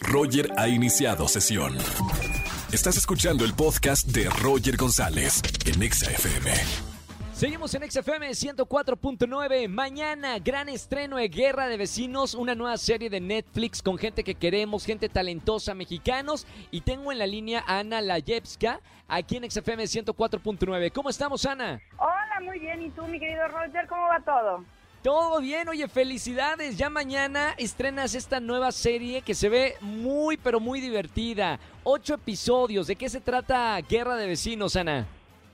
Roger ha iniciado sesión. Estás escuchando el podcast de Roger González en Exa FM. Seguimos en XFM 104.9. Mañana, gran estreno de Guerra de Vecinos, una nueva serie de Netflix con gente que queremos, gente talentosa, mexicanos. Y tengo en la línea a Ana Layevska, aquí en XFM 104.9. ¿Cómo estamos, Ana? Hola, muy bien. ¿Y tú, mi querido Roger, cómo va todo? Todo bien, oye, felicidades. Ya mañana estrenas esta nueva serie que se ve muy, pero muy divertida. Ocho episodios. ¿De qué se trata Guerra de Vecinos, Ana?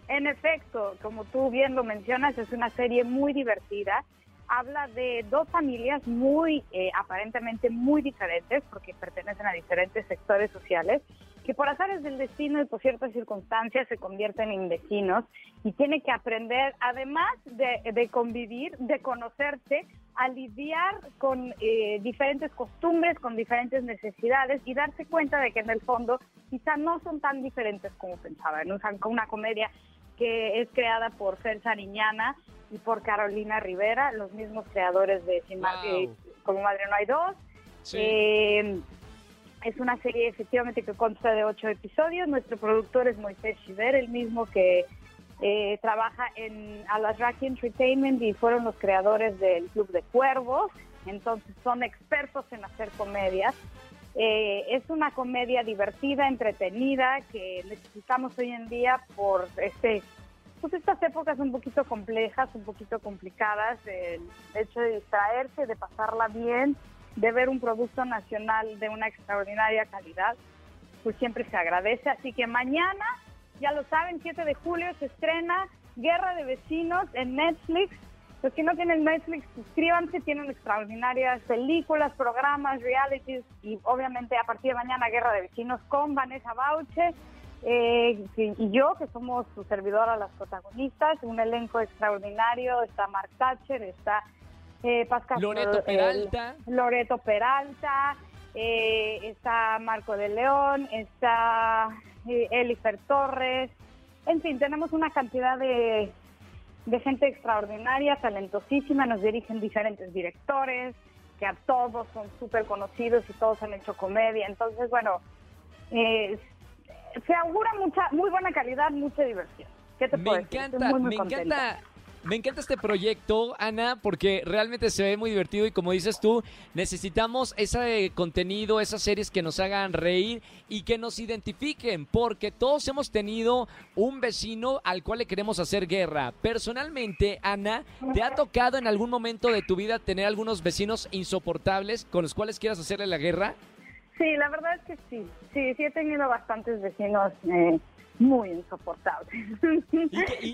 En efecto, como tú bien lo mencionas, es una serie muy divertida. Habla de dos familias muy, eh, aparentemente muy diferentes, porque pertenecen a diferentes sectores sociales, que por azares del destino y por ciertas circunstancias se convierten en vecinos y tiene que aprender, además de, convivir, de conocerse, a lidiar con eh, diferentes costumbres, con diferentes necesidades y darse cuenta de que en el fondo quizá no son tan diferentes como pensaban. Usan una comedia que es creada por Fer Sariñana y por Carolina Rivera, los mismos creadores de Sin eh, Como Madre No Hay Dos. Eh, es una serie efectivamente que consta de ocho episodios. Nuestro productor es Moisés Chiver, el mismo que eh, trabaja en Alasraki Entertainment y fueron los creadores del Club de Cuervos. Entonces son expertos en hacer comedias. Eh, es una comedia divertida, entretenida, que necesitamos hoy en día por este, pues estas épocas un poquito complejas, un poquito complicadas, el hecho de distraerse, de pasarla bien, de ver un producto nacional de una extraordinaria calidad, pues siempre se agradece. Así que mañana, ya lo saben, 7 de julio se estrena Guerra de Vecinos en Netflix. Los que no tienen Netflix, suscríbanse, tienen extraordinarias películas, programas, realities y obviamente a partir de mañana Guerra de Vecinos con Vanessa Bauche eh, y yo, que somos su servidora, las protagonistas, un elenco extraordinario, está Mark Thatcher, está eh, Pascal Loreto Peralta. Loreto Peralta, eh, está Marco de León, está eh, Elifer Torres, en fin, tenemos una cantidad de de gente extraordinaria, talentosísima, nos dirigen diferentes directores, que a todos son súper conocidos y todos han hecho comedia. Entonces, bueno, eh, se augura mucha, muy buena calidad, mucha diversión. ¿Qué te me puedo encanta, decir? Muy, muy me contenta. encanta me encanta este proyecto, Ana, porque realmente se ve muy divertido y como dices tú, necesitamos ese contenido, esas series que nos hagan reír y que nos identifiquen, porque todos hemos tenido un vecino al cual le queremos hacer guerra. Personalmente, Ana, ¿te ha tocado en algún momento de tu vida tener algunos vecinos insoportables con los cuales quieras hacerle la guerra? Sí, la verdad es que sí. Sí, sí he tenido bastantes vecinos eh, muy insoportable. ¿Y,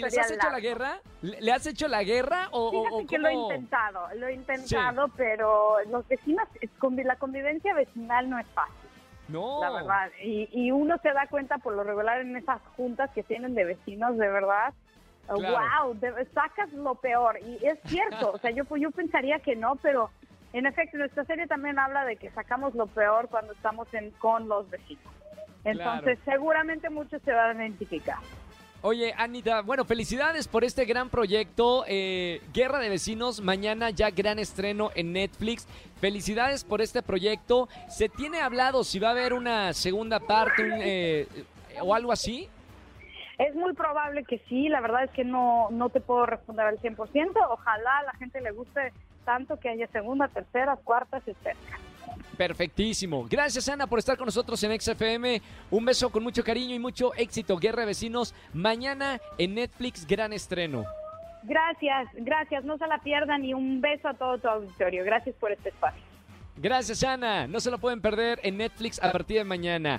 les, has hecho la guerra? ¿Le, has hecho la guerra o, Fíjate que lo he intentado, lo he intentado, pero los vecinos, la convivencia vecinal no es fácil. No. La verdad. Y, y uno se da cuenta por lo regular en esas juntas que tienen de vecinos, de verdad. Wow, sacas lo peor. Y es cierto, o sea, yo, yo pensaría que no, pero en efecto, nuestra serie también habla de que sacamos lo peor cuando estamos en, con los vecinos. Entonces, seguramente muchos se van a identificar. Oye, Anita, bueno, felicidades por este gran proyecto. Eh, Guerra de Vecinos, mañana ya gran estreno en Netflix. Felicidades por este proyecto. ¿Se tiene hablado si va a haber una segunda parte eh, o algo así? Es muy probable que sí, la verdad es que no, no te puedo responder al 100%. Ojalá a la gente le guste tanto que haya segunda, tercera, cuarta, etcétera. Perfectísimo. Gracias, Ana, por estar con nosotros en XFM. Un beso con mucho cariño y mucho éxito. Guerra de Vecinos, mañana en Netflix, gran estreno. Gracias, gracias. No se la pierdan y un beso a todo tu auditorio. Gracias por este espacio. Gracias, Ana. No se lo pueden perder en Netflix a partir de mañana.